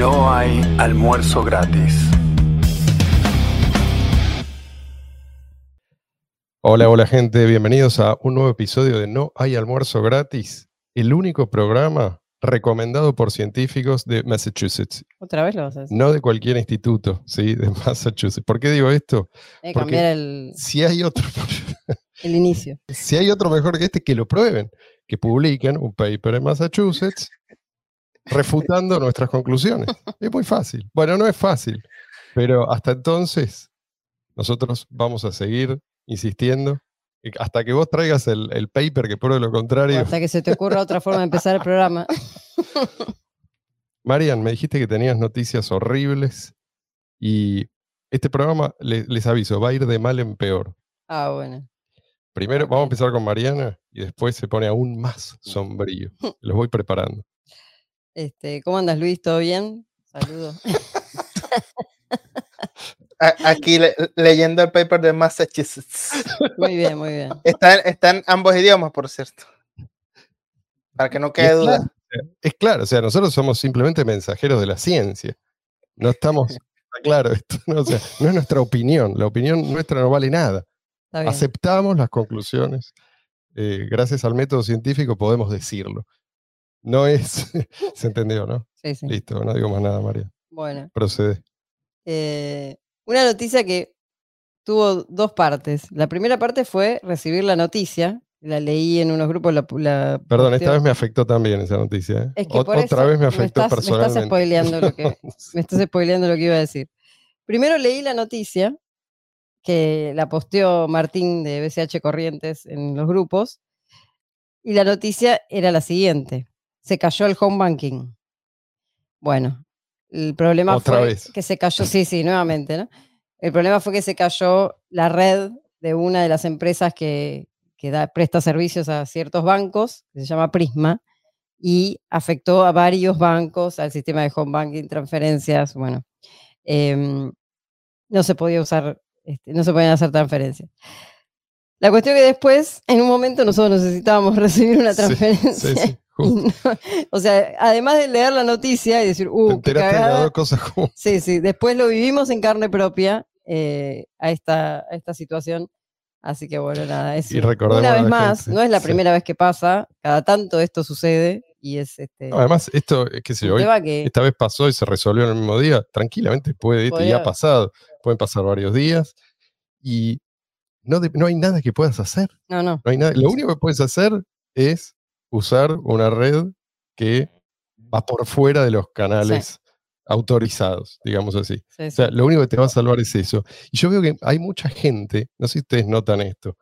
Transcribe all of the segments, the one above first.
No hay almuerzo gratis. Hola, hola gente, bienvenidos a un nuevo episodio de No hay almuerzo gratis, el único programa recomendado por científicos de Massachusetts, Otra vez lo vas a decir. no de cualquier instituto, ¿sí? De Massachusetts. ¿Por qué digo esto? Hay que porque- cambiar el, Si hay otro, el inicio. si hay otro mejor que este, que lo prueben, que publiquen un paper en Massachusetts refutando nuestras conclusiones. Es muy fácil. Bueno, no es fácil, pero hasta entonces nosotros vamos a seguir insistiendo hasta que vos traigas el, el paper que pruebe lo O contrario. hasta que se te ocurra otra forma de empezar el programa. Marian, me dijiste que tenías noticias horribles y este programa, le- les aviso, va a ir de mal en peor. Ah, bueno. Primero vamos a empezar con Mariana y después se pone aún más sombrío. Los voy preparando. Este, ¿Cómo andas, Luis? ¿Todo bien? Saludos. Aquí le- leyendo el paper de Massachusetts. Muy bien, muy bien. Está, en- está en ambos idiomas, por cierto. Para que no quede es duda. claro, es claro, o sea, nosotros somos simplemente mensajeros de la ciencia. No estamos, está claro esto, ¿no? O sea, no es nuestra opinión, la opinión nuestra no vale nada. Aceptamos las conclusiones. eh, gracias al método científico podemos decirlo. No es, se entendió, ¿no? Sí, sí. Listo, no digo más nada, María. Bueno. Procede. eh, una noticia que tuvo dos partes. La primera parte fue recibir la noticia. La leí en unos grupos. La, la Perdón, esta vez me afectó también esa noticia. ¿eh? Es que por otra vez me me afectó estás- me estás personalmente. spoileando lo que- Me estás spoileando lo que iba a decir. Primero leí la noticia que la posteó Martín de BCH Corrientes en los grupos. Y la noticia era la siguiente. Se cayó el home banking. Bueno, el problema Otra fue vez. que se cayó, sí, sí, nuevamente, ¿no? El problema fue que se cayó la red de una de las empresas que, que da, presta servicios a ciertos bancos, que se llama Prisma, y afectó a varios bancos, al sistema de home banking, transferencias, bueno. em, no se podía usar, este, no se podían hacer transferencias. La cuestión que después, en un momento, nosotros necesitábamos recibir una transferencia. Sí, sí. No- o sea, además de leer la noticia y decir, Te uh, qué de cagada", dos cosas juntas. Sí, sí, después lo vivimos en carne propia eh, a, esta, a esta situación. Así que bueno, nada, es Y una vez más, gente, no es la sí. primera vez que pasa, cada tanto esto sucede y es este No, además, esto, eh, qué sé yo, hoy que esta vez pasó y se resolvió en el mismo día, tranquilamente puede, esto y ha pasado, pueden pasar varios días y no, de- no hay nada que puedas hacer. no, no, No hay nada, lo único que puedes hacer es usar una red que va por fuera de los canales autorizados, digamos así. sí, O sea, lo único que te va a salvar es eso. Y yo veo que hay mucha gente, no sé si ustedes notan esto,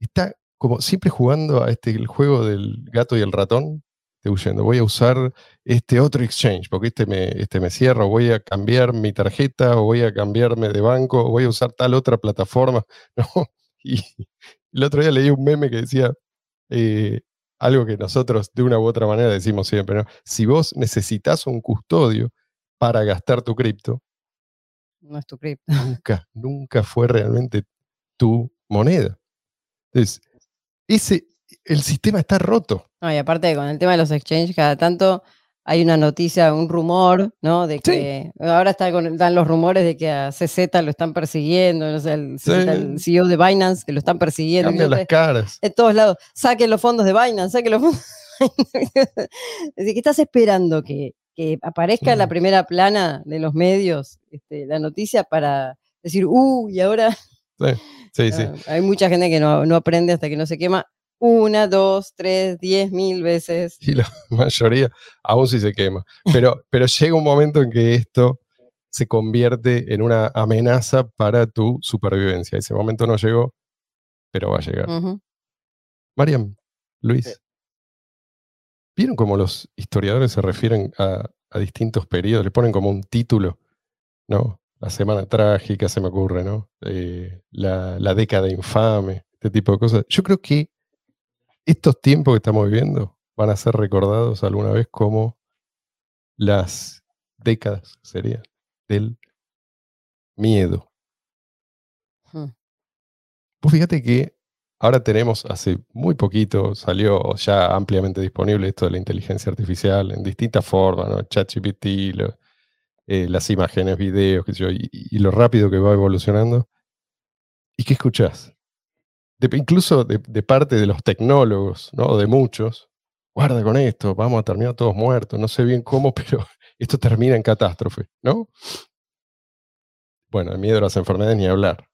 está como siempre jugando a este el juego del gato y el ratón, te huyendo. Voy a usar este otro exchange, porque este me, este me cierra, o voy a cambiar mi tarjeta, o voy a cambiarme de banco, o voy a usar tal otra plataforma. ¿no? Y el otro día leí un meme que decía eh, algo que nosotros de una u otra manera decimos siempre, ¿no? Si vos necesitas un custodio para gastar tu cripto, no es tu cripto. nunca, nunca fue realmente tu moneda. Entonces, ese, el sistema está roto. No, y aparte con el tema de los exchanges, cada tanto hay una noticia, un rumor, ¿no? De que ahora está con- están los rumores de que a CZ lo están persiguiendo, no sé, el, Sí. El CEO de Binance que lo están persiguiendo. Cambian las caras. En todos lados, saquen los fondos de Binance, saquen los fondos. de Binance. Es decir, ¿qué estás esperando? Que, que aparezca en la Mm. primera plana de los medios este, la noticia para decir, uh, y ahora Sí, sí. Ah, Hay mucha gente que no, no aprende hasta que no se quema una, dos, tres, diez mil veces. Y la mayoría aún sí se quema. Pero, pero llega un momento en que esto se convierte en una amenaza para tu supervivencia. Ese momento no llegó, pero va a llegar. Ujú. Mariam, Luis, ¿vieron cómo los historiadores se refieren a, a distintos periodos? Le ponen como un título, ¿no? La semana trágica, se me ocurre, ¿no? Eh, la, la década infame, este tipo de cosas. Yo creo que estos tiempos que estamos viviendo van a ser recordados alguna vez como las décadas, sería, del miedo. Hmm. Vos fíjate que ahora tenemos, hace muy poquito, salió ya ampliamente disponible esto de la inteligencia artificial en distintas formas, ¿no? ChatGPT, eh, las imágenes, videos, qué sé yo, y, y lo rápido que va evolucionando. ¿Y qué escuchás? De- incluso de, de parte de los tecnólogos, ¿no? De muchos. Guarda con esto, vamos a terminar todos muertos. No sé bien cómo, pero esto termina en catástrofe, ¿no? Bueno, el miedo a las enfermedades ni hablar.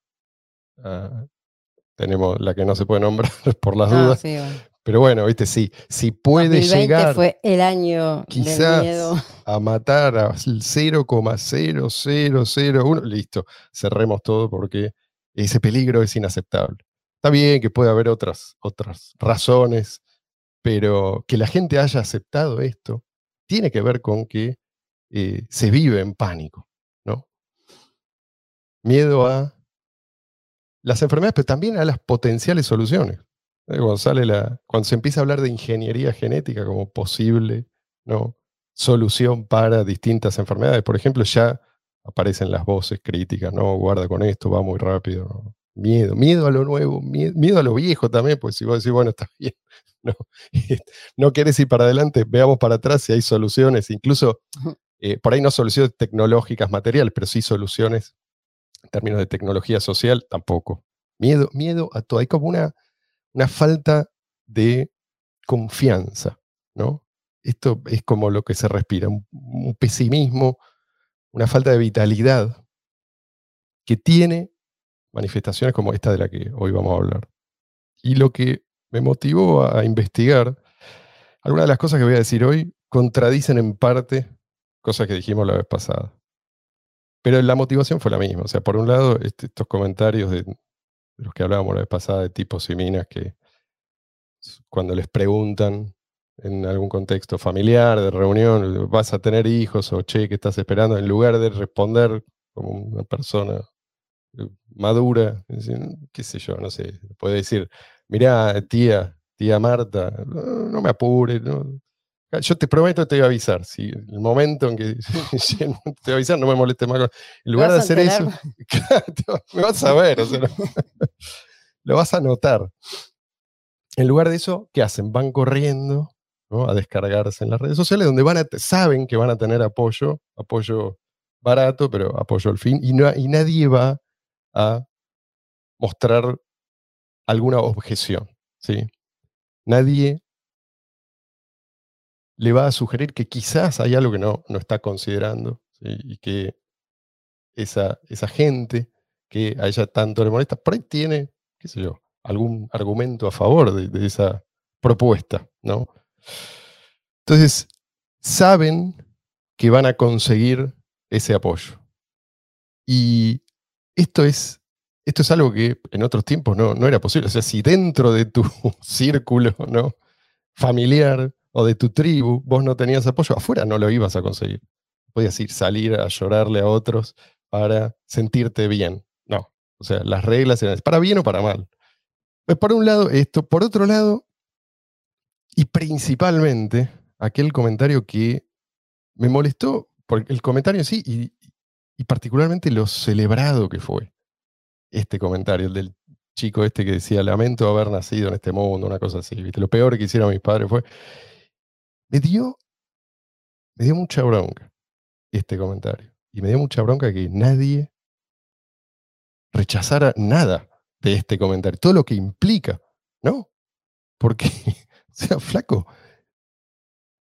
Ah, tenemos la que no se puede nombrar por las Ah, dudas. sí, bueno. Pero bueno, viste, sí, si puede 2020 llegar fue el año quizás del miedo. a matar a 0,0001, listo, cerremos todo porque ese peligro es inaceptable. Está bien que puede haber otras, otras razones, pero que la gente haya aceptado esto tiene que ver con que eh, se vive en pánico, ¿no? Miedo a las enfermedades, pero también a las potenciales soluciones. Eh, Cuando, sale la, cuando se empieza a hablar de ingeniería genética como posible ¿no? solución para distintas enfermedades, por ejemplo, ya aparecen las voces críticas, no, guarda con esto, va muy rápido. Miedo, miedo a lo nuevo, mie- miedo, a lo viejo también, pues si vos decís, bueno, está bien, no, no querés ir para adelante, veamos para atrás si hay soluciones, incluso eh, por ahí no soluciones tecnológicas materiales, pero sí soluciones en términos de tecnología social, tampoco. Miedo, miedo a todo, hay como una, una falta de confianza, ¿no? Esto es como lo que se respira, un, un pesimismo, una falta de vitalidad que tiene manifestaciones como esta de la que hoy vamos a hablar. Y lo que me motivó a investigar, algunas de las cosas que voy a decir hoy contradicen en parte cosas que dijimos la vez pasada. Pero la motivación fue la misma. O sea, por un lado, este- estos comentarios de, de los que hablábamos la vez pasada, de tipos y minas que cuando les preguntan en algún contexto familiar, de reunión, vas a tener hijos o che, ¿qué estás esperando? En lugar de responder como una persona madura, qué sé yo, no sé, puede decir, mirá, tía, tía Marta, no, no me apures, no, yo te prometo que te voy a avisar. Si el momento en que te voy a avisar, no me molestes más. En lugar de hacer eso, me vas a ver, o sea, no- lo vas a notar. En lugar de eso, ¿qué hacen? Van corriendo ¿no? a descargarse en las redes sociales, donde van a te- saben que van a tener apoyo, apoyo barato, pero apoyo al fin, y, no, y nadie va a mostrar alguna objeción. ¿sí? Nadie le va a sugerir que quizás hay algo que no, no está considerando y que esa, esa gente que a ella tanto le molesta, por ahí tiene, qué sé yo, algún argumento a favor de, de esa propuesta, ¿no? Entonces, saben que van a conseguir ese apoyo. Y esto es, esto es algo que en otros tiempos no, no era posible. O sea, si dentro de tu círculo ¿no? familiar o de tu tribu vos no tenías apoyo, afuera no lo ibas a conseguir. Podías ir, salir a llorarle a otros para sentirte bien. No. O sea, las reglas eran para bien o para mal. Pues por un lado esto, por otro lado, y principalmente aquel comentario que me molestó, por el comentario en sí, y particularmente lo celebrado que fue este comentario, el del chico este que decía, lamento haber nacido en este mundo, una cosa así. Lo peor que hicieron mis padres fue... Me dio, me dio mucha bronca este comentario. Y me dio mucha bronca que nadie rechazara nada de este comentario, todo lo que implica, ¿no? Porque, o sea, flaco,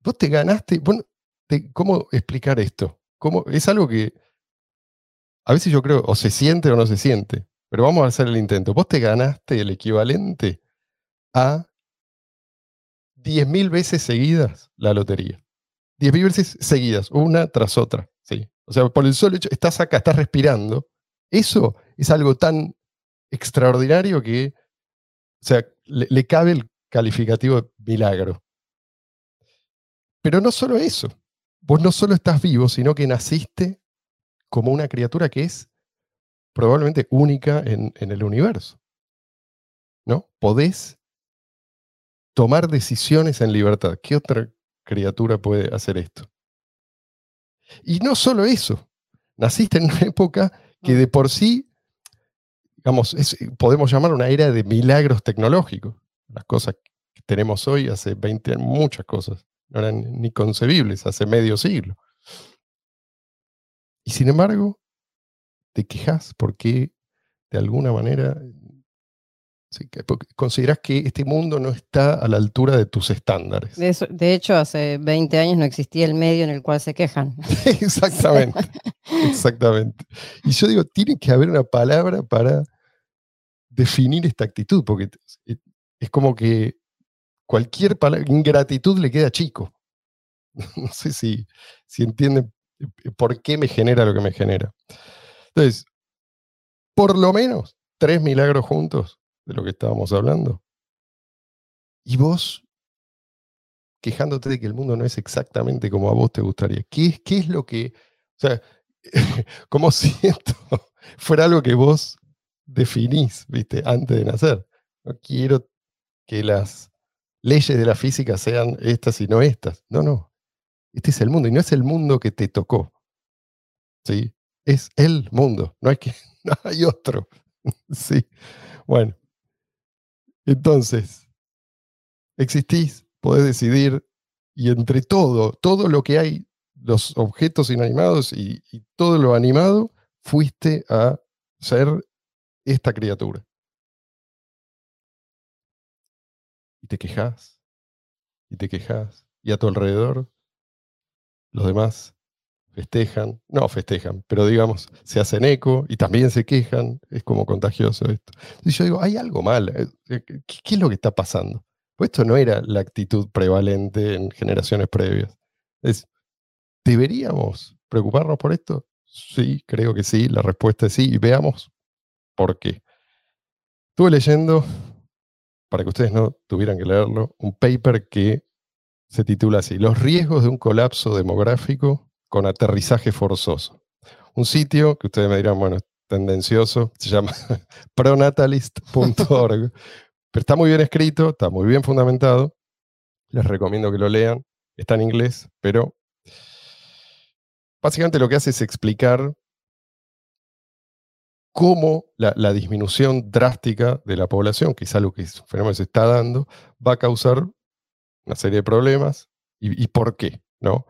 vos te ganaste, vos no- te- ¿cómo explicar esto? ¿Cómo, es algo que a veces yo creo o se siente o no se siente, pero vamos a hacer el intento. Vos te ganaste el equivalente a 10.000 veces seguidas la lotería. 10.000 veces seguidas, una tras otra. ¿sí? O sea, por el solo hecho, estás acá, estás respirando. Eso es algo tan extraordinario que, o sea, le, le cabe el calificativo de milagro. Pero no solo eso. Vos no solo estás vivo, sino que naciste como una criatura que es probablemente única en, en el universo. ¿No? Podés tomar decisiones en libertad. ¿Qué otra criatura puede hacer esto? Y no solo eso. Naciste en una época que de por sí, digamos, es- podemos llamar una era de milagros tecnológicos. Las cosas que tenemos hoy, hace 20 años, muchas cosas, no eran ni concebibles, hace medio siglo. Y sin embargo, te quejas porque de alguna manera consideras que este mundo no está a la altura de tus estándares. De, eso- de hecho, hace 20 años no existía el medio en el cual se quejan. Exactamente, exactamente. Y yo digo, tiene que haber una palabra para definir esta actitud, porque t- es- como que cualquier palabra, ingratitud le queda chico. No sé si, si entienden eh, por qué me genera lo que me genera. Entonces, por lo menos tres milagros juntos de lo que estábamos hablando. Y vos quejándote de que el mundo no es exactamente como a vos te gustaría. ¿Qué, es- qué es lo que, o sea, como si esto fuera algo que vos definís, viste, antes de nacer? No quiero que las leyes de la física sean estas y no estas. No, no. Este es el mundo y no es el mundo que te tocó. ¿Sí? Es el mundo. No hay, que, hay otro. Sí. Bueno. Entonces, existís, podés decidir y entre todo, todo lo que hay, los objetos inanimados y, y todo lo animado, fuiste a ser esta criatura. Y te quejas, y te quejas, y a tu alrededor los demás festejan, no festejan, pero digamos, se hacen eco y también se quejan, es como contagioso esto. Y yo digo, hay algo mal, eh, eh, ¿qué, es lo que está pasando? Pues esto no era la actitud prevalente en generaciones previas. Es, ¿deberíamos preocuparnos por esto? Sí, creo que sí, la respuesta es sí, y veamos por qué. Estuve leyendo, para que ustedes no tuvieran que leerlo, un paper que se titula así, Los riesgos de un colapso demográfico con aterrizaje forzoso. Un sitio que ustedes me dirán, bueno, es tendencioso, se llama pronatalist.org, pero está muy bien escrito, está muy bien fundamentado, les recomiendo que lo lean, está en inglés, pero básicamente lo que hace es explicar cómo la, disminución drástica de la población, que es algo que es un fenómeno que se está dando, va a causar una serie de problemas y, por qué, ¿no?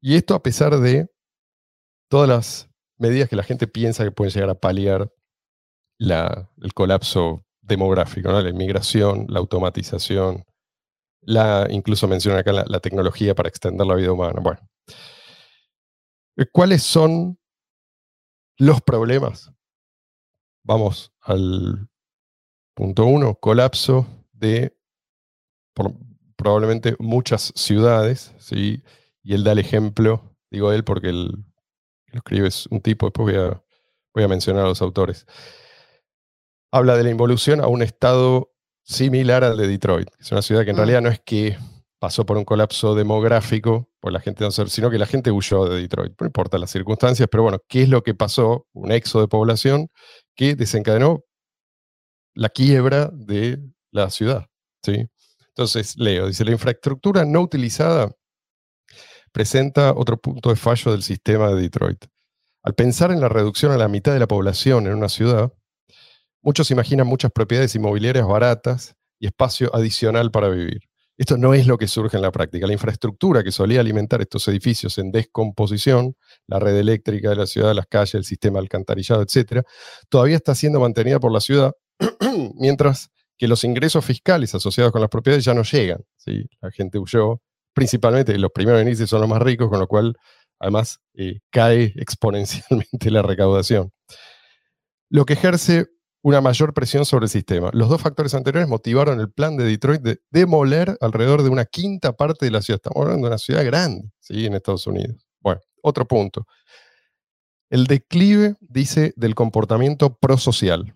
Y esto a pesar de todas las medidas que la gente piensa que pueden llegar a paliar la- el colapso demográfico, ¿no? la inmigración, la automatización, la, incluso mencionan acá la, tecnología para extender la vida humana. Bueno, Eh, ¿cuáles son los problemas? Vamos al punto uno, colapso de probablemente muchas ciudades, ¿sí? y él da el ejemplo, digo él porque él lo escribe es un tipo, después voy a, voy a mencionar a los autores. Habla de la involución a un estado similar al de Detroit. que Es una ciudad que en Mm. realidad no es que pasó por un colapso demográfico, por la gente sino que la gente huyó de Detroit. No importa las circunstancias, pero bueno, ¿qué es lo que pasó? Un éxodo de población que desencadenó la quiebra de la ciudad. ¿sí? Entonces, leo, dice, la infraestructura no utilizada presenta otro punto de fallo del sistema de Detroit. Al pensar en la reducción a la mitad de la población en una ciudad, muchos imaginan muchas propiedades inmobiliarias baratas y espacio adicional para vivir. Esto no es lo que surge en la práctica. La infraestructura que solía alimentar estos edificios en descomposición, la red eléctrica de la ciudad, las calles, el sistema alcantarillado, etc., todavía está siendo mantenida por la ciudad, mientras que los ingresos fiscales asociados con las propiedades ya no llegan. ¿sí? La gente huyó, principalmente los primeros índices son los más ricos, con lo cual además eh, cae exponencialmente la recaudación. Lo que ejerce una mayor presión sobre el sistema. Los dos factores anteriores motivaron el plan de Detroit de demoler alrededor de una quinta parte de la ciudad. Estamos hablando de una ciudad grande, ¿sí? En Estados Unidos. Bueno, otro punto. El declive, dice, del comportamiento prosocial.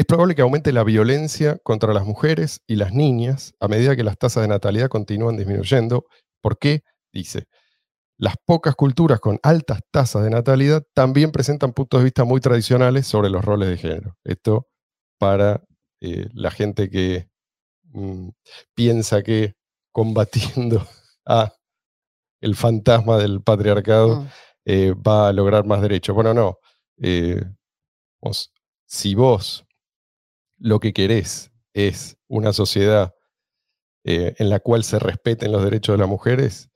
Es probable que aumente la violencia contra las mujeres y las niñas a medida que las tasas de natalidad continúan disminuyendo. ¿Por qué? Dice, las pocas culturas con altas tasas de natalidad también presentan puntos de vista muy tradicionales sobre los roles de género. Esto para eh, la gente que mm, piensa que combatiendo a el fantasma del patriarcado Mm. eh, va a lograr más derechos. Bueno, no. Eh, vos- si vos lo que querés es una sociedad eh, en la cual se respeten los derechos de las mujeres,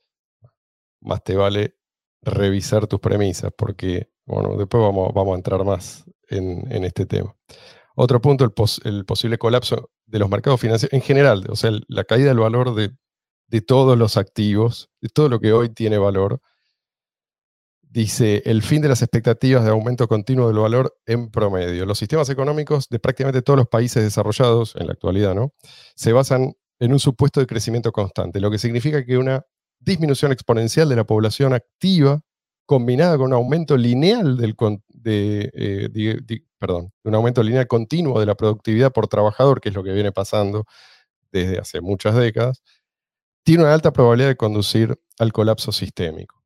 más te vale revisar tus premisas, porque, bueno, después vamos, vamos a entrar más en, en este tema. Otro punto, el, pos- el posible colapso de los mercados financieros en general, o sea, la caída del valor de, de todos los activos, de todo lo que hoy tiene valor. Dice, el fin de las expectativas de aumento continuo del valor en promedio. Los sistemas económicos de prácticamente todos los países desarrollados, en la actualidad, ¿no? Se basan en un supuesto de crecimiento constante, lo que significa que una disminución exponencial de la población activa combinada con un aumento lineal del de, eh, di- di- perdón, un aumento lineal continuo de la productividad por trabajador, que es lo que viene pasando desde hace muchas décadas, tiene una alta probabilidad de conducir al colapso sistémico.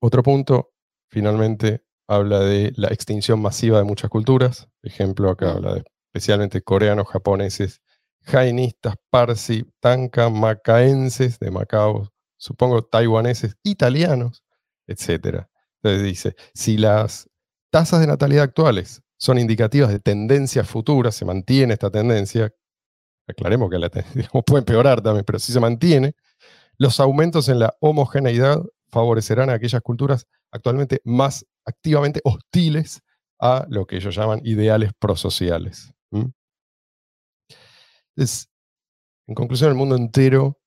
Otro punto, finalmente, habla de la extinción masiva de muchas culturas. Ejemplo, acá habla de especialmente coreanos, japoneses, jainistas, parsi, tanka, macaenses de Macao, supongo taiwaneses, italianos, etc. Entonces dice, si las tasas de natalidad actuales son indicativas de tendencias futuras, se mantiene esta tendencia, aclaremos que la ten- digamos, puede empeorar también, pero si se mantiene, los aumentos en la homogeneidad favorecerán a aquellas culturas actualmente más activamente hostiles a lo que ellos llaman ideales prosociales. en conclusión, el mundo entero,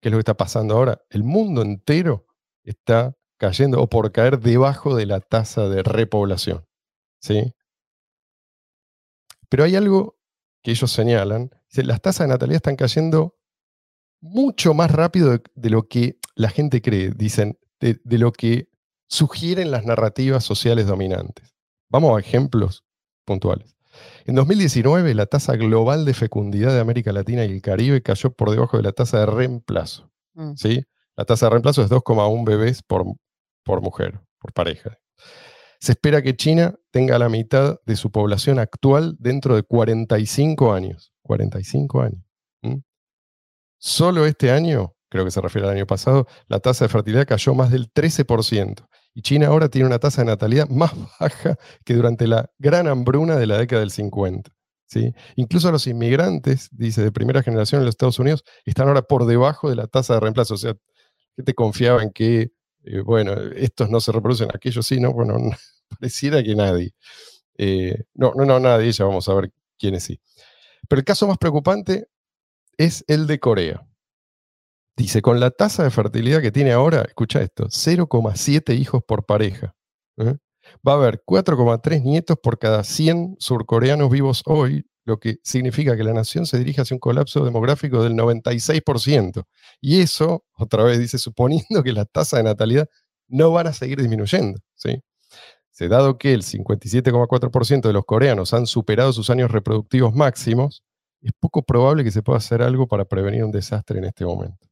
¿qué es lo que está pasando ahora? El mundo entero está cayendo o por caer debajo de la tasa de repoblación. ¿sí? Pero hay algo que ellos señalan. las tasas de natalidad están cayendo mucho más rápido de lo que la gente cree, dicen, de, de lo que sugieren las narrativas sociales dominantes. Vamos a ejemplos puntuales. En 2019, la tasa global de fecundidad de América Latina y el Caribe cayó por debajo de la tasa de reemplazo. Mm. ¿sí? La tasa de reemplazo es 2,1 bebés por, por mujer, por pareja. Se espera que China tenga la mitad de su población actual dentro de 45 años. 45 años. Solo este año, creo que se refiere al año pasado, la tasa de fertilidad cayó más del 13%. Y China ahora tiene una tasa de natalidad más baja que durante la gran hambruna de la década del 50. ¿sí? Incluso los inmigrantes, dice, de primera generación en los Estados Unidos, están ahora por debajo de la tasa de reemplazo. O sea, gente confiaba en que, eh, bueno, estos no se reproducen, aquellos sí, ¿no? Bueno, no, pareciera que nadie. Eh, no, no, no, nadie, ya vamos a ver quiénes sí. Pero el caso más preocupante es el de Corea. Dice, con la tasa de fertilidad que tiene ahora, escucha esto, 0,7 hijos por pareja. ¿eh? Va a haber 4,3 nietos por cada 100 surcoreanos vivos hoy, lo que significa que la nación se dirige hacia un colapso demográfico del 96%. Y eso, otra vez dice, suponiendo que las tasas de natalidad no van a seguir disminuyendo. ¿sí? Dado que el 57,4% de los coreanos han superado sus años reproductivos máximos, es poco probable que se pueda hacer algo para prevenir un desastre en este momento.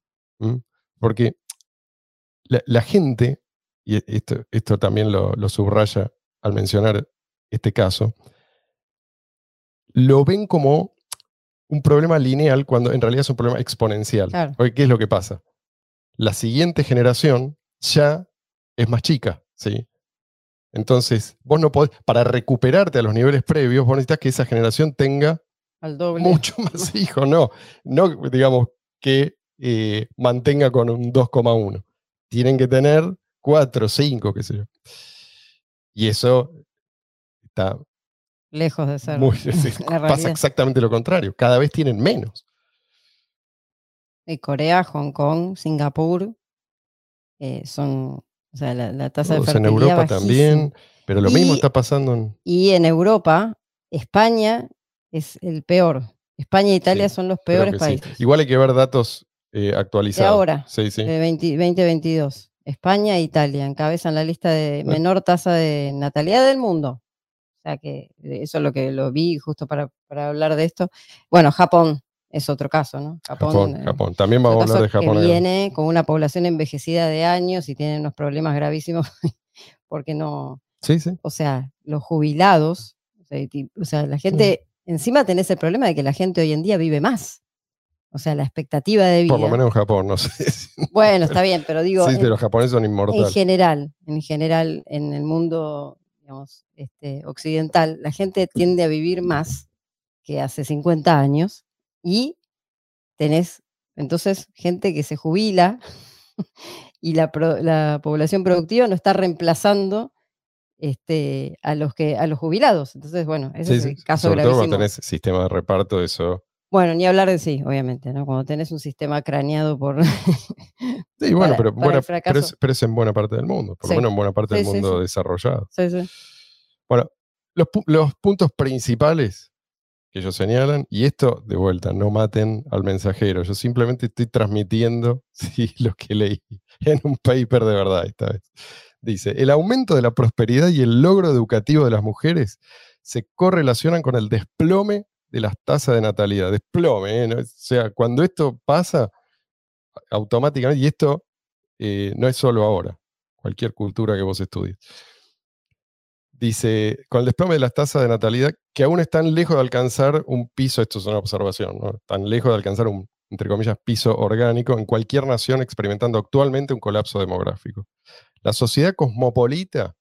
Porque la, la gente, y e- esto, esto también lo, lo subraya al mencionar este caso, lo ven como un problema lineal cuando en realidad es un problema exponencial. Claro. Porque, ¿Qué es lo que pasa? La siguiente generación ya es más chica, ¿sí? Entonces, vos no podés, para recuperarte a los niveles previos, vos necesitas que esa generación tenga Al doble. mucho más hijos, no, no digamos que eh, mantenga con un 2,1. Tienen que tener 4, 5, qué sé yo. Y eso está Lejos de ser. muy... pasa exactamente lo contrario. Cada vez tienen menos. Y Corea, Hong Kong, Singapur, eh, son, o sea, la, la tasa Todos de en fertilidad Europa bajísima. también. Pero lo mismo Y- está pasando en... Y en Europa, España es el peor. España e Italia Sí, son los peores sí. países. Igual hay que ver datos eh, ahora, Sí, sí. De 20 2022. España e Italia encabezan la lista de Bueno. menor tasa de natalidad del mundo. O sea que eh, eso es lo que lo vi justo para, para hablar de esto. Bueno, Japón es otro caso, ¿no? Japón, eh, Japón. También es vamos a hablar de Japón. Que viene con una población envejecida de años y tiene unos problemas gravísimos porque no, Sí, sí. o sea, los jubilados, sea, o sea, la gente, encima tenés el problema de que la gente hoy en día vive más. O sea, la expectativa de vida. Por lo menos en Japón, no sé. Bueno, está bien, pero digo, sí, en- pero los japoneses son en inmortales. general, en general, en el mundo digamos, este, occidental, la gente tiende a vivir más que hace 50 años y tenés entonces gente que se jubila y la, pro- la población productiva no está reemplazando este, a, los que, a los jubilados. Entonces, bueno, ese Sí, es el caso Sobre todo gravísimo. cuando tenés sistema de reparto, eso. Bueno, ni hablar de sí, obviamente, ¿no? Cuando tenés un sistema craneado por... Sí, bueno, Para- pero, para buena- pero, es, pero es en buena parte del mundo, por Sí. lo menos en buena parte del Sí, mundo sí. desarrollado. Sí, sí. Bueno, los, los puntos principales que ellos señalan, y esto de vuelta, no maten al mensajero, yo simplemente estoy transmitiendo lo que leí en un paper de verdad esta vez. Dice, el aumento de la prosperidad y el logro educativo de las mujeres se correlacionan con el desplome de las tasas de natalidad. Desplome, ¿eh? O sea, cuando esto pasa, automáticamente, y esto eh, no es solo ahora, cualquier cultura que vos estudies. Dice, con el desplome de las tasas de natalidad, que aún están lejos de alcanzar un piso, esto es una observación, ¿no? lejos de alcanzar un, entre comillas, piso orgánico en cualquier nación experimentando actualmente un colapso demográfico. La sociedad cosmopolita,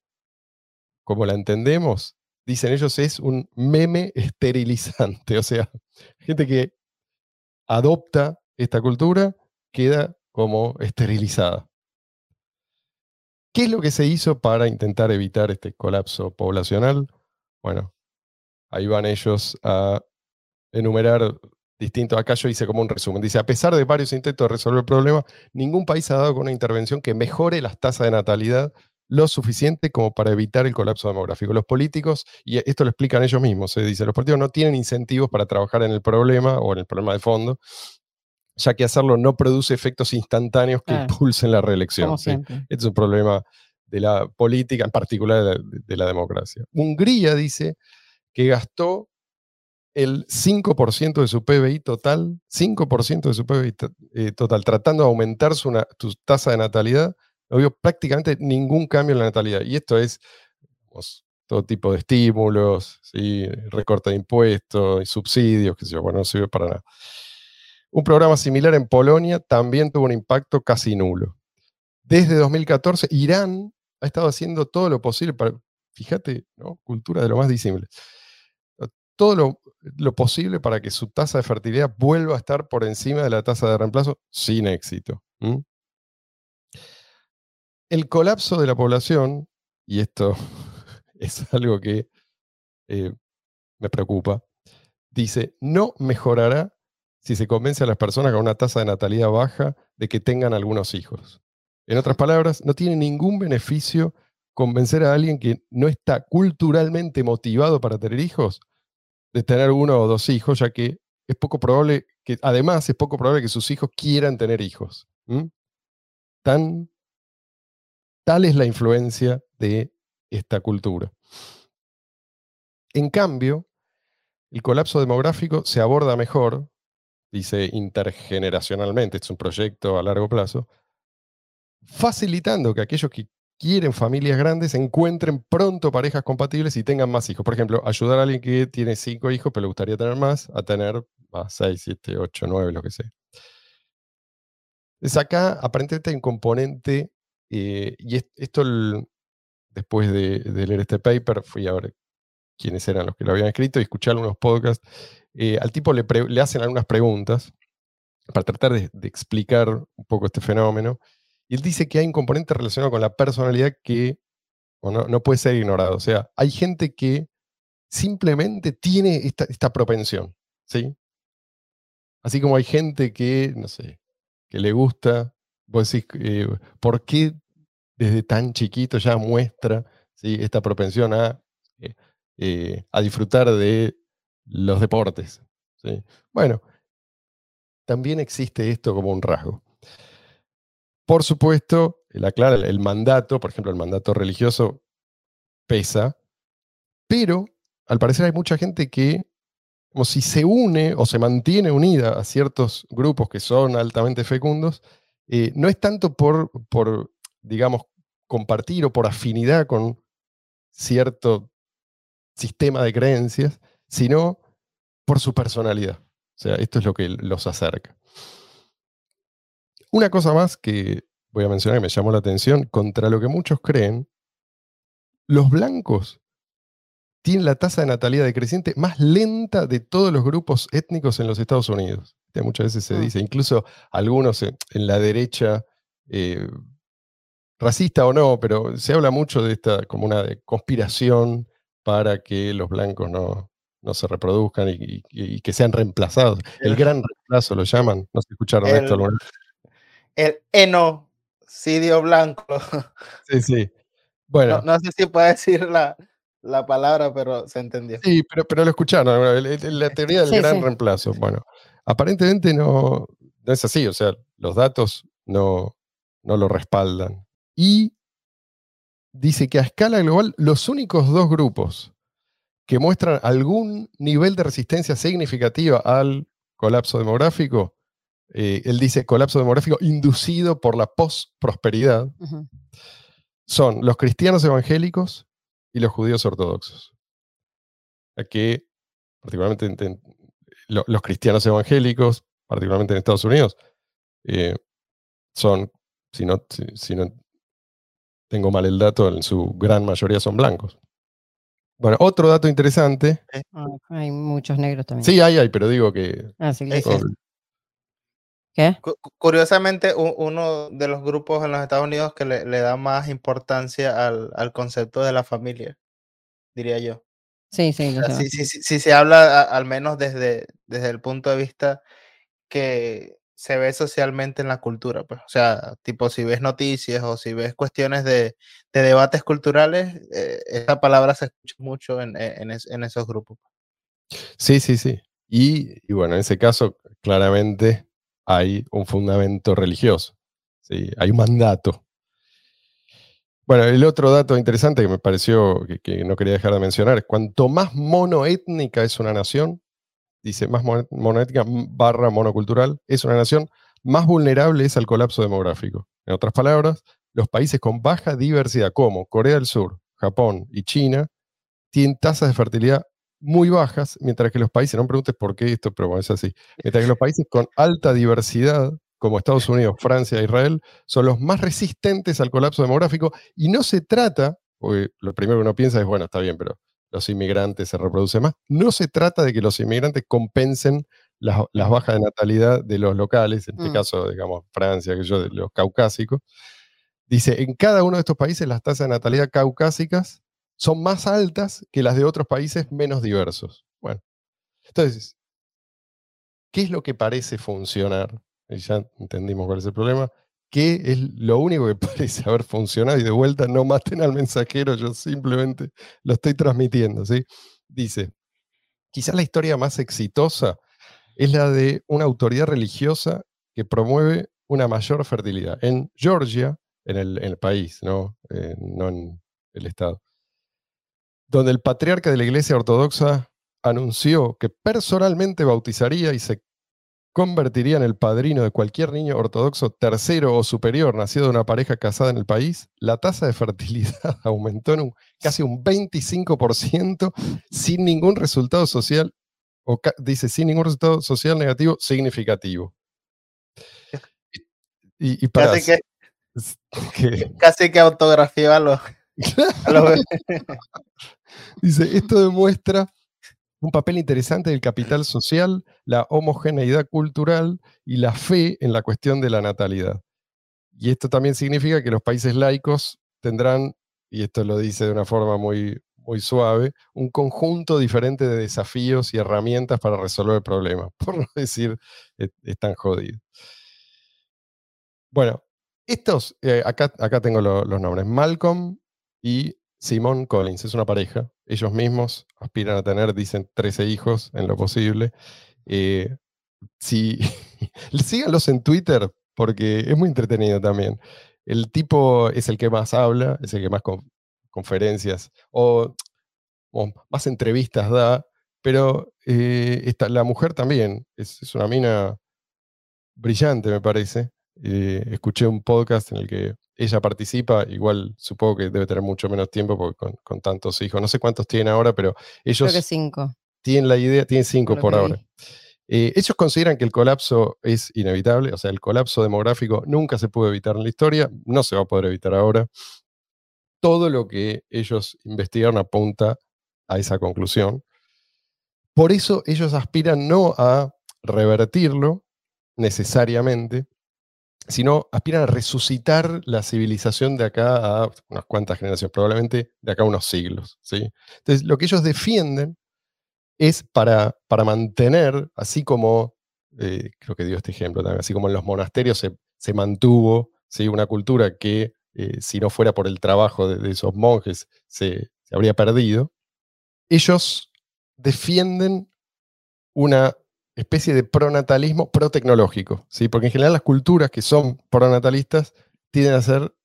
como la entendemos, dicen ellos, es un meme esterilizante, o sea, gente que adopta esta cultura queda como esterilizada. ¿Qué es lo que se hizo para intentar evitar este colapso poblacional? Bueno, ahí van ellos a enumerar distintos. Acá yo hice como un resumen. Dice, a pesar de varios intentos de resolver el problema, ningún país ha dado con una intervención que mejore las tasas de natalidad lo suficiente como para evitar el colapso demográfico. Los políticos, y esto lo explican ellos mismos, se dice, los políticos no tienen incentivos para trabajar en el problema o en el problema de fondo, ya que hacerlo no produce efectos instantáneos que impulsen la reelección. Este es un problema de la política, en particular de la, de la democracia. Hungría dice que gastó el 5% de su PBI total, 5% de su PBI eh, total, tratando de aumentar su tasa de natalidad, no vio prácticamente ningún cambio en la natalidad. Y esto es todo tipo de estímulos, ¿sí? recorte de impuestos, y subsidios, sé yo, bueno, no sirve para nada. Un programa similar en Polonia también tuvo un impacto casi nulo. Desde 2014, Irán ha estado haciendo todo lo posible para, fíjate, ¿no? cultura de lo más disímile, todo lo, posible para que su tasa de fertilidad vuelva a estar por encima de la tasa de reemplazo sin éxito. El colapso de la población, y esto es algo que eh, me preocupa, dice, no mejorará si se convence a las personas con una tasa de natalidad baja de que tengan algunos hijos. En otras palabras, no tiene ningún beneficio convencer a alguien que no está culturalmente motivado para tener hijos de tener uno o dos hijos, ya que es poco probable que, además, es poco probable que sus hijos quieran tener hijos. Tan, tal es la influencia de esta cultura. En cambio, el colapso demográfico se aborda mejor, dice intergeneracionalmente, es un proyecto a largo plazo, facilitando que aquellos que quieren familias grandes encuentren pronto parejas compatibles y tengan más hijos. Por ejemplo, ayudar a alguien que tiene cinco hijos, pero le gustaría tener más, a tener más, seis, siete, ocho, nueve, lo que sea. Es acá, aparentemente hay un componente, eh, y es- esto después de, leer este paper, fui a ver quiénes eran los que lo habían escrito y escuché algunos podcasts. eh, al tipo le, le hacen algunas preguntas para tratar de, de explicar un poco este fenómeno. Y él dice que hay un componente relacionado con la personalidad que no, no puede ser ignorado. O sea, hay gente que simplemente tiene esta, esta propensión, ¿sí? Así como hay gente que, no sé, que le gusta, eh, ¿por qué desde tan chiquito ya muestra esta propensión a, eh, eh, a disfrutar de los deportes? ¿sí? Bueno, también existe esto como un rasgo. Por supuesto, él aclara, el, el mandato, por ejemplo, el mandato religioso pesa, pero al parecer hay mucha gente que, como si se une o se mantiene unida a ciertos grupos que son altamente fecundos, eh, no es tanto por, por, digamos, compartir o por afinidad con cierto sistema de creencias, sino por su personalidad. O sea, esto es lo que los acerca. Una cosa más que voy a mencionar que me llamó la atención, contra lo que muchos creen, los blancos tienen la tasa de natalidad decreciente más lenta de todos los grupos étnicos en los Estados Unidos. Muchas veces se Ah. dice, incluso algunos en, en la derecha eh, racista o no, pero se habla mucho de esta como una de conspiración para que los blancos no, no se reproduzcan y, y- y que sean reemplazados. El gran reemplazo lo llaman, no se escucharon El- esto alguna vez? El enocidio blanco. Sí, sí. Bueno, No, no sé si puede decir la, la palabra, pero se entendió. sí, pero, pero lo escucharon, la teoría del Sí, gran sí. reemplazo. Bueno, aparentemente no, no es así, o sea, los datos no, no lo respaldan. Y dice que a escala global los únicos dos grupos que muestran algún nivel de resistencia significativa al colapso demográfico, eh, él dice colapso demográfico inducido por la post-prosperidad, Ujú. son los cristianos evangélicos y los judíos ortodoxos. A que, particularmente, en- en- lo- los cristianos evangélicos, particularmente en Estados Unidos, eh, son, si no, si, si no tengo mal el dato, en su gran mayoría son blancos. Bueno, otro dato interesante, Ah, hay muchos negros también. sí hay, hay, pero digo que Ah, sí, Eh, con- ¿Qué? Cu- cu- Curiosamente, uno de los grupos en los Estados Unidos que le, le da más importancia al, al concepto de la familia, diría yo. Sí, sí, O sea, si- si se habla, a- al menos desde, desde el punto de vista que se ve socialmente en la cultura, pues. O sea, tipo, si ves noticias o si ves cuestiones de, de debates culturales, eh, esa palabra se escucha mucho en, en es- en esos grupos. Sí, sí, sí. Y, y bueno, en ese caso, claramente hay un fundamento religioso. ¿sí? Hay un mandato. Bueno, el otro dato interesante que me pareció que, no quería dejar de mencionar es cuanto más monoétnica es una nación, dice más mono- monoétnica barra monocultural, es una nación, más vulnerable es al colapso demográfico. En otras palabras, los países con baja diversidad como Corea del Sur, Japón y China tienen tasas de fertilidad muy bajas, mientras que los países, no me preguntes por qué esto, pero bueno, es así, mientras que los países con alta diversidad, como Estados Unidos, Francia e Israel, son los más resistentes al colapso demográfico y no se trata, porque lo primero que uno piensa es, bueno, está bien, pero los inmigrantes se reproducen más, no se trata de que los inmigrantes compensen las, las bajas de natalidad de los locales, en este Mm. caso, digamos, Francia, que yo, de los caucásicos. Dice, en cada uno de estos países las tasas de natalidad caucásicas son más altas que las de otros países menos diversos. Bueno, entonces, ¿qué es lo que parece funcionar? Y ya entendimos cuál es el problema. ¿Qué es lo único que parece haber funcionado? Y de vuelta, no maten al mensajero, yo simplemente lo estoy transmitiendo. ¿sí? Dice, quizás la historia más exitosa es la de una autoridad religiosa que promueve una mayor fertilidad. En Georgia, en el, en el país, ¿no? Eh, no en el Estado donde el patriarca de la Iglesia Ortodoxa anunció que personalmente bautizaría y se convertiría en el padrino de cualquier niño ortodoxo tercero o superior nacido de una pareja casada en el país, la tasa de fertilidad aumentó en un, casi un 25% sin ningún resultado social, o dice, sin ningún resultado social negativo significativo. Y, y para Casi que, que- casi que autografió a los, a los bebés. Dice, esto demuestra un papel interesante del capital social, la homogeneidad cultural y la fe en la cuestión de la natalidad. Y esto también significa que los países laicos tendrán, y esto lo dice de una forma muy, muy suave, un conjunto diferente de desafíos y herramientas para resolver el problema. Por no decir, es, es tan jodido. Bueno, estos, eh, acá, acá tengo lo- los nombres, Malcolm y Simon Collins, es una pareja. Ellos mismos aspiran a tener, dicen, 13 hijos en lo posible. Eh, síganlos en Twitter porque es muy entretenido también. El tipo es el que más habla, es el que más con- conferencias o, más entrevistas da, pero eh, la mujer también es, es una mina brillante, me parece. Eh, escuché un podcast en el que ella participa, igual supongo que debe tener mucho menos tiempo porque con, con tantos hijos, no sé cuántos tienen ahora, pero ellos Creo que cinco. tienen la idea, tienen cinco por ahora. Eh, ellos consideran que el colapso es inevitable, o sea, el colapso demográfico nunca se pudo evitar en la historia, no se va a poder evitar ahora. Todo lo que ellos investigaron apunta a esa conclusión. Por eso ellos aspiran no a revertirlo necesariamente, sino aspiran a resucitar la civilización de acá a unas cuantas generaciones, probablemente de acá a unos siglos. ¿sí? Entonces, lo que ellos defienden es para, para mantener, así como, eh, creo que dio este ejemplo también, así como en los monasterios se, mantuvo ¿sí? una cultura que eh, si no fuera por el trabajo de, esos monjes se, se habría perdido, ellos defienden una especie de pronatalismo protecnológico, ¿sí? porque en general las culturas que son pronatalistas tienden a ser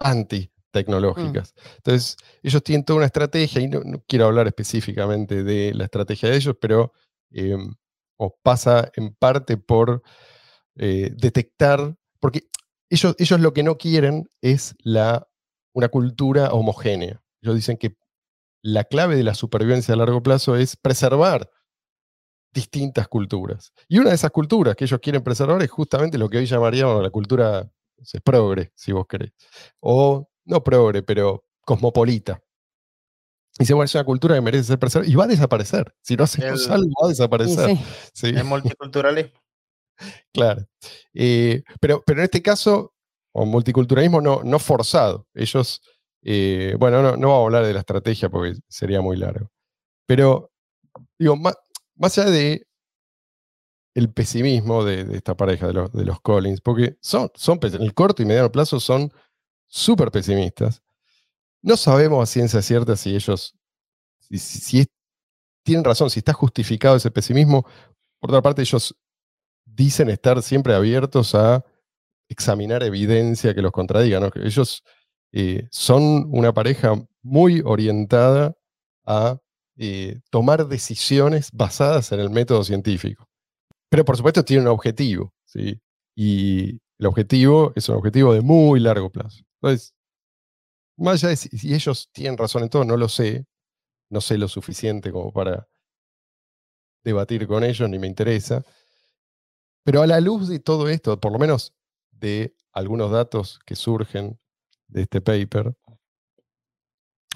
anti-tecnológicas. Mm. Entonces, ellos tienen toda una estrategia, y no, quiero hablar específicamente de la estrategia de ellos, pero em, pasa en parte por eh, detectar, porque ellos, ellos lo que no quieren es la, una cultura homogénea. Ellos dicen que la clave de la supervivencia a largo plazo es preservar distintas culturas. Y una de esas culturas que ellos quieren preservar es justamente lo que hoy llamaríamos la cultura progre, si vos querés. O no progre, pero cosmopolita. Y se es una cultura que merece ser preservada y va a desaparecer. Si no hacemos algo, va a desaparecer. Sí. El multiculturalismo. claro. Eh, pero, pero en este caso, o multiculturalismo no, no forzado. Ellos, eh, bueno, no, no vamos a hablar de la estrategia porque sería muy largo. Pero, digo, más, más allá de el pesimismo de, esta pareja, de los, Collins, porque son, en el corto y mediano plazo son súper pesimistas. No sabemos a ciencia cierta si ellos, si, tienen razón, si está justificado ese pesimismo. Por otra parte, ellos dicen estar siempre abiertos a examinar evidencia que los contradiga. Ellos eh, son una pareja muy orientada a eh, tomar decisiones basadas en el método científico. Pero por supuesto tiene un objetivo, ¿sí? Y el objetivo es un objetivo de muy largo plazo. Entonces, más allá de si, ellos tienen razón en todo, no lo sé, no sé lo suficiente como para debatir con ellos, ni me interesa. Pero a la luz de todo esto, por lo menos de algunos datos que surgen de este paper,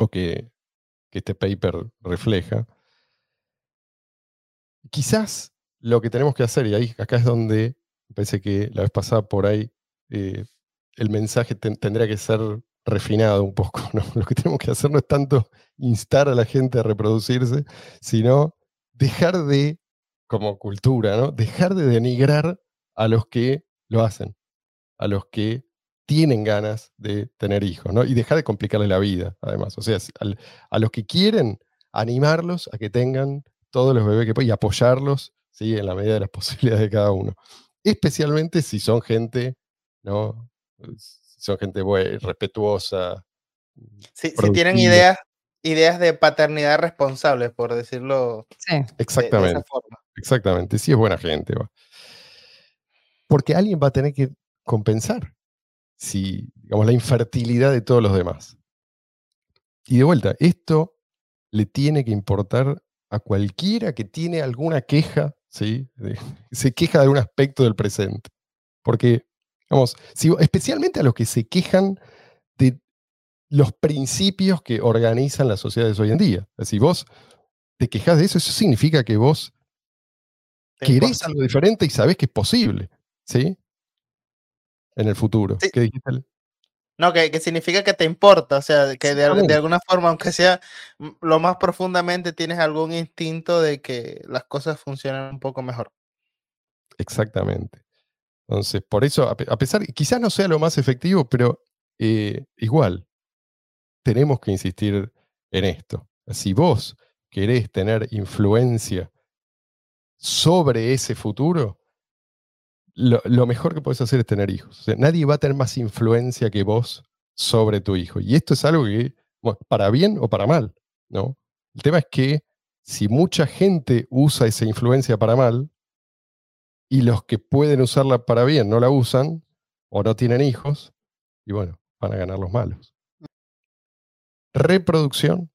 o que que este paper refleja. Quizás lo que tenemos que hacer, y ahí acá es donde me parece que la vez pasada por ahí eh, el mensaje tendría que ser refinado un poco. Lo que tenemos que hacer no es tanto instar a la gente a reproducirse, sino dejar de, como cultura, ¿no? dejar de denigrar a los que lo hacen, a los que tienen ganas de tener hijos, ¿no? Y dejar de complicarles la vida, además. O sea, a los que quieren animarlos a que tengan todos los bebés que pueden y apoyarlos, ¿sí? En la medida de las posibilidades de cada uno. Especialmente si son gente, ¿no? Si son gente buena, respetuosa. si tienen ideas, ideas de paternidad responsable, por decirlo Exactamente. De, esa forma. Exactamente, sí es buena gente. Porque alguien va a tener que compensar si, digamos, la infertilidad de todos los demás. Y de vuelta, esto le tiene que importar a cualquiera que tiene alguna queja, ¿sí? se queja de algún aspecto del presente. Porque, vamos, especialmente a los que se quejan de los principios que organizan las sociedades hoy en día. Si vos te quejas de eso, eso significa que vos querés algo diferente y sabés que es posible. ¿sí? En el futuro. No, que, significa que te importa, o sea, que de, alguna forma, aunque sea lo más profundamente, tienes algún instinto de que las cosas funcionen un poco mejor. Exactamente. Entonces, por eso, a pesar, quizás no sea lo más efectivo, pero eh, igual, tenemos que insistir en esto. Si vos querés tener influencia sobre ese futuro, lo, mejor que puedes hacer es tener hijos. nadie va a tener más influencia que vos sobre tu hijo. Y esto es algo que, para bien o para mal, ¿no? El tema es que si mucha gente usa esa influencia para mal, y los que pueden usarla para bien no la usan, o no tienen hijos, y bueno, van a ganar los malos. Reproducción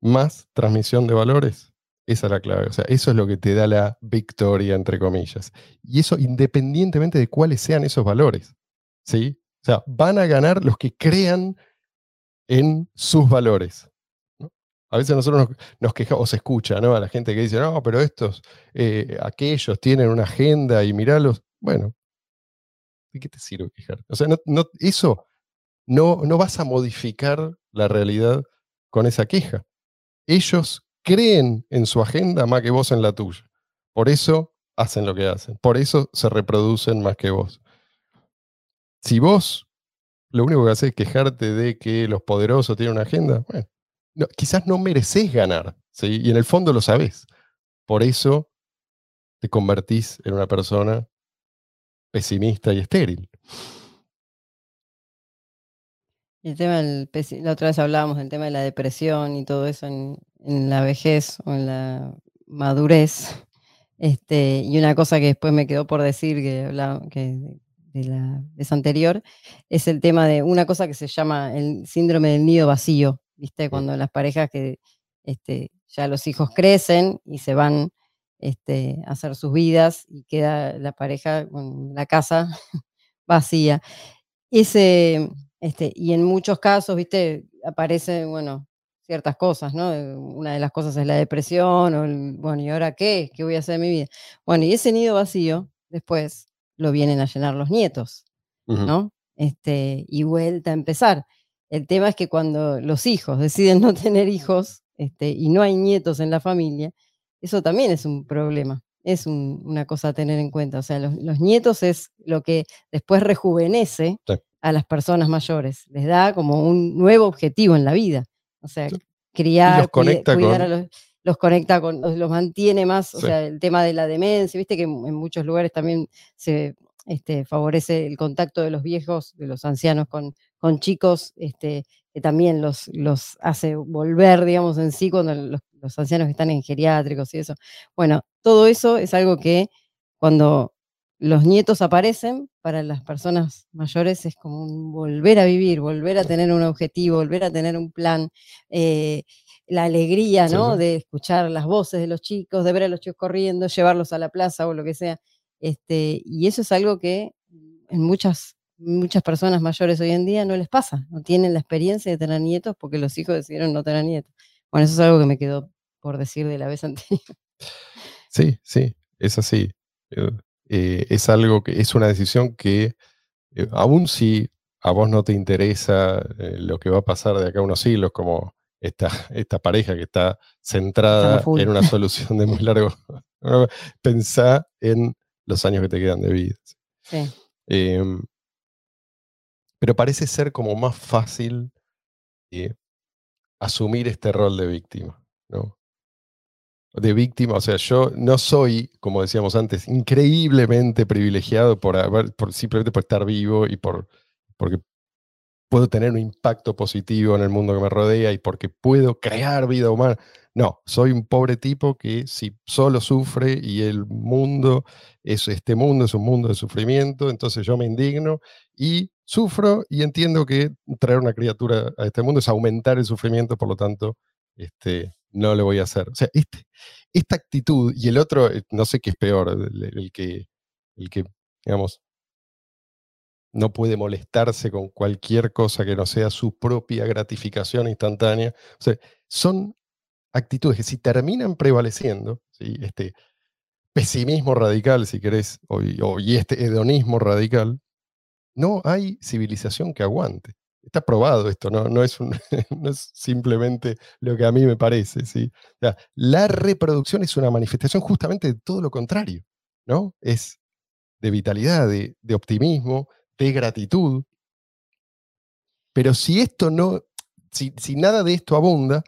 más transmisión de valores esa es la clave. O sea, eso es lo que te da la victoria, entre comillas. Y eso independientemente de cuáles sean esos valores. ¿Sí? O sea, van a ganar los que crean en sus valores. A veces nosotros nos, quejamos, o se escucha, ¿no? A la gente que dice, no, pero estos, eh, aquellos tienen una agenda y miralos. Bueno, ¿de qué te sirve quejarte? O sea, no, no, eso no, no vas a modificar la realidad con esa queja. Ellos creen en su agenda más que vos en la tuya. Por eso hacen lo que hacen. Por eso se reproducen más que vos. Si vos lo único que haces es quejarte de que los poderosos tienen una agenda, bueno, quizás no mereces ganar, ¿sí? y en el fondo lo sabés. Por eso te convertís en una persona pesimista y estéril. El tema la otra vez hablábamos del tema de la depresión y todo eso en, la vejez o en la madurez. Este, y una cosa que después me quedó por decir que, hablaba, que de la vez anterior es el tema de una cosa que se llama el síndrome del nido vacío, ¿viste? Cuando las parejas que este, ya los hijos crecen y se van este, a hacer sus vidas y queda la pareja con la casa vacía. Ese, este, y en muchos casos, viste, aparecen, bueno, ciertas cosas, ¿no? Una de las cosas es la depresión, o bueno, ¿y ahora qué? ¿Qué voy a hacer de mi vida? Bueno, y ese nido vacío, después lo vienen a llenar los nietos, ¿no? Este, y vuelta a empezar. El tema es que cuando los hijos deciden no tener hijos este, y no hay nietos en la familia, eso también es un problema, es una cosa a tener en cuenta. O sea, los, nietos es lo que después rejuvenece a las personas mayores, les da como un nuevo objetivo en la vida. O sea, criar, cuidar a los los conecta con, los, mantiene más, o sea, el tema de la demencia, viste que en muchos lugares también se este, favorece el contacto de los viejos, de los ancianos con, con chicos, este, que también los, los hace volver, digamos, en sí cuando los, los ancianos están en geriátricos y eso. Bueno, todo eso es algo que cuando los nietos aparecen, para las personas mayores es como un volver a vivir, volver a tener un objetivo, volver a tener un plan, eh, la alegría, ¿no? De escuchar las voces de los chicos, de ver a los chicos corriendo, llevarlos a la plaza o lo que sea. Este, y eso es algo que en muchas, muchas personas mayores hoy en día no les pasa, no tienen la experiencia de tener nietos porque los hijos decidieron no tener nietos. Bueno, eso es algo que me quedó por decir de la vez anterior. Sí, sí, es así. Eh, eh, es algo que es una decisión que, eh, aún si a vos no te interesa lo que va a pasar de acá a unos siglos, como esta, esta pareja que está centrada en una solución de muy largo, pensá en los años que te quedan de vida. Em, pero parece ser como más fácil asumir este rol de víctima, ¿no? De víctima, o sea, yo no soy, como decíamos antes, increíblemente privilegiado por, haber, por simplemente por estar vivo y por porque puedo tener un impacto positivo en el mundo que me rodea y porque puedo crear vida humana. No, soy un pobre tipo que si solo sufre y el mundo es este mundo es un mundo de sufrimiento, entonces yo me indigno y sufro y entiendo que traer una criatura a este mundo es aumentar el sufrimiento, por lo tanto, este, no lo voy a hacer. O sea, este, esta actitud y el otro, eh, no sé qué es peor, el, que, el que, digamos, no puede molestarse con cualquier cosa que no sea su propia gratificación instantánea. O sea, son actitudes que si terminan prevaleciendo, este pesimismo radical, si querés, o, y este hedonismo radical, no hay civilización que aguante está probado esto, no, no, es, simplemente lo que a mí me parece. ¿sí? la reproducción es una manifestación justamente de todo lo contrario, ¿no? Es de vitalidad, de, optimismo, de gratitud. Pero si esto no, si, si, nada de esto abunda,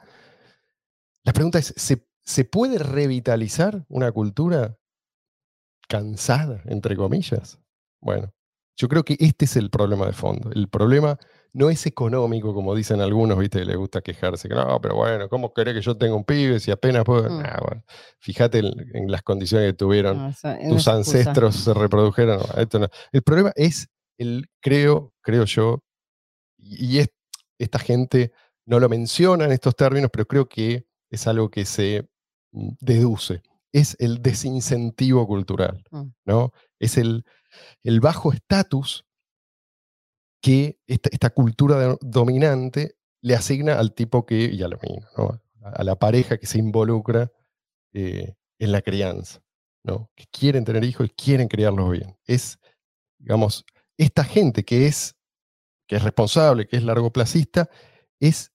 la pregunta es, ¿se, ¿se puede revitalizar una cultura cansada, entre comillas? Bueno, yo creo que este es el problema de fondo. El problema no es económico, como dicen algunos, ¿viste? Le gusta quejarse, que no, pero bueno, ¿cómo querés que yo tenga un pibe si apenas puedo? Mm. bueno, fíjate en, las condiciones que tuvieron tus ancestros se reprodujeron. esto no. El problema es, el, creo, creo yo, y, es, esta gente no lo menciona en estos términos, pero creo que es algo que se mm, deduce. Es el desincentivo cultural, mm. ¿no? Es el, el bajo estatus que esta, cultura dominante le asigna al tipo que, y a, a la pareja que se involucra eh, en la crianza, ¿no? que quieren tener hijos y quieren criarlos bien. Es, digamos, esta gente que es, que es responsable, que es largoplacista, es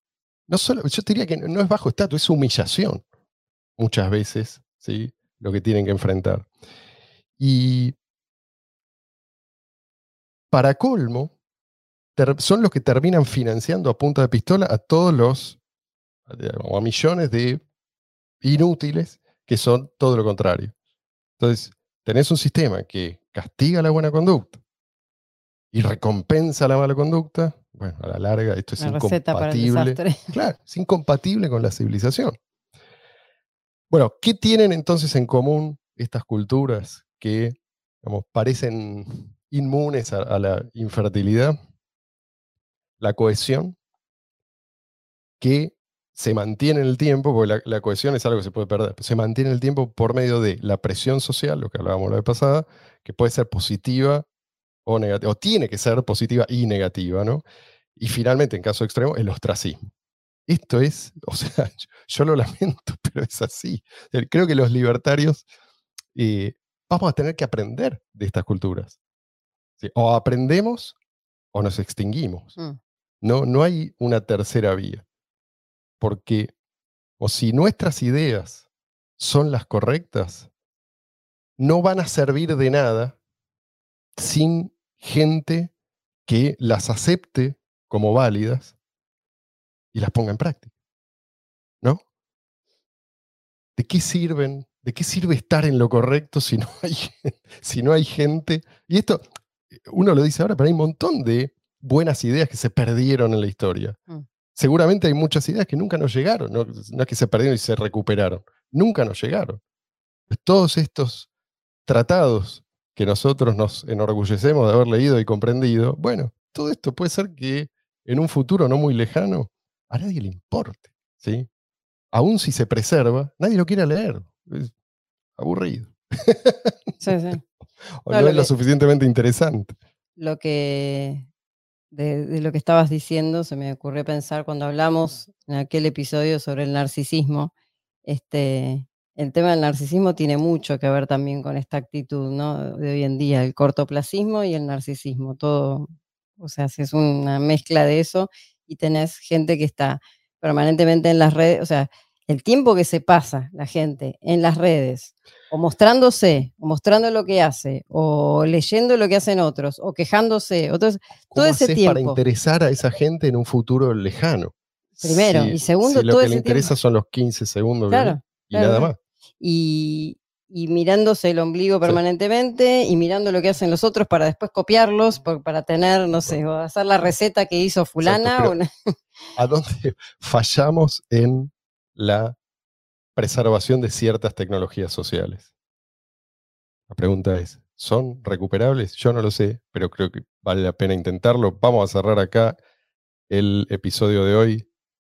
no solo, yo diría que no es bajo estatus, es humillación muchas veces, ¿sí? Lo que tienen que enfrentar. Y para colmo, son los que terminan financiando a punta de pistola a todos los, o a millones de inútiles que son todo lo contrario. Entonces, tenés un sistema que castiga la buena conducta y recompensa la mala conducta. Bueno, a la larga esto es incompatible. claro, es incompatible con la civilización. Bueno, ¿qué tienen entonces en común estas culturas que parecen inmunes a la infertilidad? La cohesión, que se mantiene en el tiempo, porque la, cohesión es algo que se puede perder, se mantiene en el tiempo por medio de la presión social, lo que hablábamos la vez pasada, que puede ser positiva o negativa, o tiene que ser positiva y negativa, ¿no? Y finalmente, en caso extremo, el ostracismo. Esto es, o sea, yo, lo lamento, pero es así. Creo que los libertarios eh, vamos a tener que aprender de estas culturas. O aprendemos o nos extinguimos. Mm. No, no hay una tercera vía porque o si nuestras ideas son las correctas, no van a servir de nada sin gente que las acepte como válidas y las ponga en práctica. ¿No? ¿De qué sirven? ¿De qué sirve estar en lo correcto si no hay, si no hay gente? Y esto, uno lo dice ahora, pero hay un montón de buenas ideas que se perdieron en la historia. Mm seguramente hay muchas ideas que nunca nos llegaron, no, es que se perdieron y se recuperaron, nunca nos llegaron. Todos estos tratados que nosotros nos enorgullecemos de haber leído y comprendido, bueno, todo esto puede ser que en un futuro no muy lejano a nadie le importe, ¿sí? Aún si se preserva, nadie lo quiere leer. Es aburrido. Sí, sí. O no, es lo suficientemente interesante. Lo que de, lo que estabas diciendo, se me ocurrió pensar cuando hablamos en aquel episodio sobre el narcisismo. Este, el tema del narcisismo tiene mucho que ver también con esta actitud ¿no? de hoy en día, el cortoplacismo y el narcisismo. Todo, o sea, si es una mezcla de eso y tenés gente que está permanentemente en las redes, o sea, el tiempo que se pasa la gente en las redes, o mostrándose, o mostrando lo que hace, o leyendo lo que hacen otros, o quejándose, otros, todo ese tiempo. para interesar a esa gente en un futuro lejano? Primero, y segundo, lo que le interesa son los 15 segundos y nada más. Y, mirándose el ombligo permanentemente y mirando lo que hacen los otros para después copiarlos, para tener, no sé, o hacer la receta que hizo fulana. ¿A dónde fallamos en la preservación de ciertas tecnologías sociales. La pregunta es, ¿son recuperables? Yo no lo sé, pero creo que vale la pena intentarlo. Vamos a cerrar acá el episodio de hoy.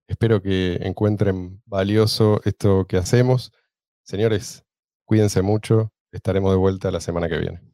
Espero que encuentren valioso esto que hacemos. Señores, cuídense mucho. Estaremos de vuelta la semana que viene.